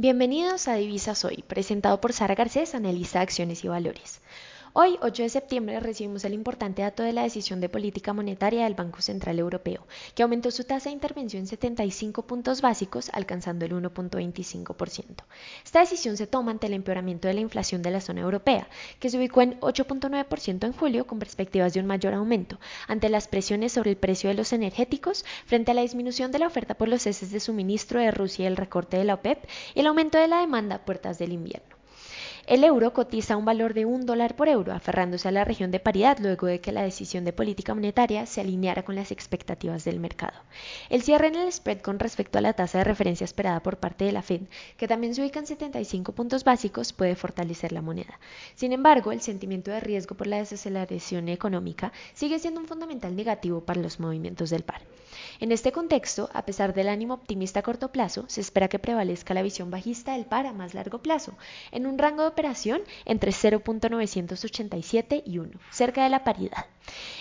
Bienvenidos a Divisas Hoy, presentado por Sara Garcés, analista de acciones y valores. Hoy, 8 de septiembre, recibimos el importante dato de la decisión de política monetaria del Banco Central Europeo, que aumentó su tasa de intervención en 75 puntos básicos, alcanzando el 1.25%. Esta decisión se toma ante el empeoramiento de la inflación de la zona europea, que se ubicó en 8.9% en julio con perspectivas de un mayor aumento, ante las presiones sobre el precio de los energéticos frente a la disminución de la oferta por los ceses de suministro de Rusia y el recorte de la OPEP y el aumento de la demanda a puertas del invierno. El euro cotiza un valor de un dólar por euro, aferrándose a la región de paridad luego de que la decisión de política monetaria se alineara con las expectativas del mercado. El cierre en el spread con respecto a la tasa de referencia esperada por parte de la Fed, que también se ubica en 75 puntos básicos, puede fortalecer la moneda. Sin embargo, el sentimiento de riesgo por la desaceleración económica sigue siendo un fundamental negativo para los movimientos del par. En este contexto, a pesar del ánimo optimista a corto plazo, se espera que prevalezca la visión bajista del par a más largo plazo, en un rango de operación entre 0.987 y 1, cerca de la paridad.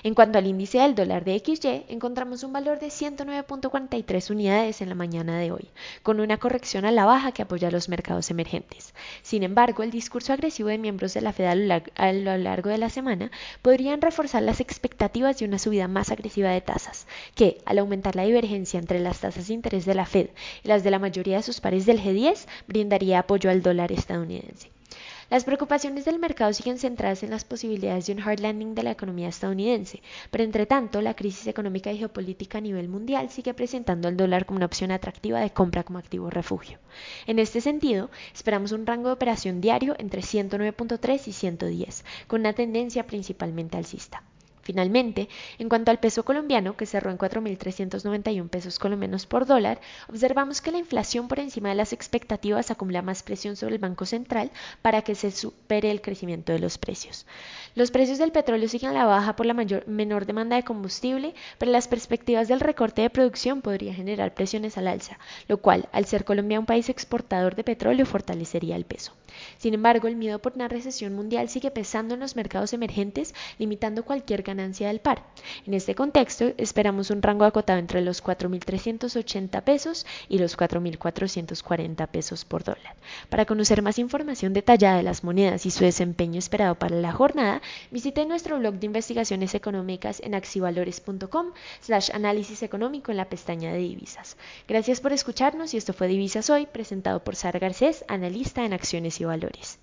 En cuanto al índice del dólar de XY, encontramos un valor de 109.43 unidades en la mañana de hoy, con una corrección a la baja que apoya a los mercados emergentes. Sin embargo, el discurso agresivo de miembros de la Fed a lo largo de la semana podrían reforzar las expectativas de una subida más agresiva de tasas, que, al aumentar la divergencia entre las tasas de interés de la Fed y las de la mayoría de sus pares del G10, brindaría apoyo al dólar estadounidense. Las preocupaciones del mercado siguen centradas en las posibilidades de un hard landing de la economía estadounidense, pero entre tanto la crisis económica y geopolítica a nivel mundial sigue presentando al dólar como una opción atractiva de compra como activo refugio. En este sentido, esperamos un rango de operación diario entre 109.3 y 110, con una tendencia principalmente alcista. Finalmente, en cuanto al peso colombiano, que cerró en 4.391 pesos colombianos por dólar, observamos que la inflación por encima de las expectativas acumula más presión sobre el Banco Central para que se supere el crecimiento de los precios. Los precios del petróleo siguen a la baja por la menor demanda de combustible, pero las perspectivas del recorte de producción podría generar presiones al alza, lo cual, al ser Colombia un país exportador de petróleo, fortalecería el peso. Sin embargo, el miedo por una recesión mundial sigue pesando en los mercados emergentes, limitando cualquier ganancia del par. En este contexto, esperamos un rango acotado entre los 4.380 pesos y los 4.440 pesos por dólar. Para conocer más información detallada de las monedas y su desempeño esperado para la jornada, visite nuestro blog de investigaciones económicas en axivalores.com slash análisis económico en la pestaña de divisas. Gracias por escucharnos y esto fue Divisas Hoy, presentado por Sara Garcés, analista en acciones y valores.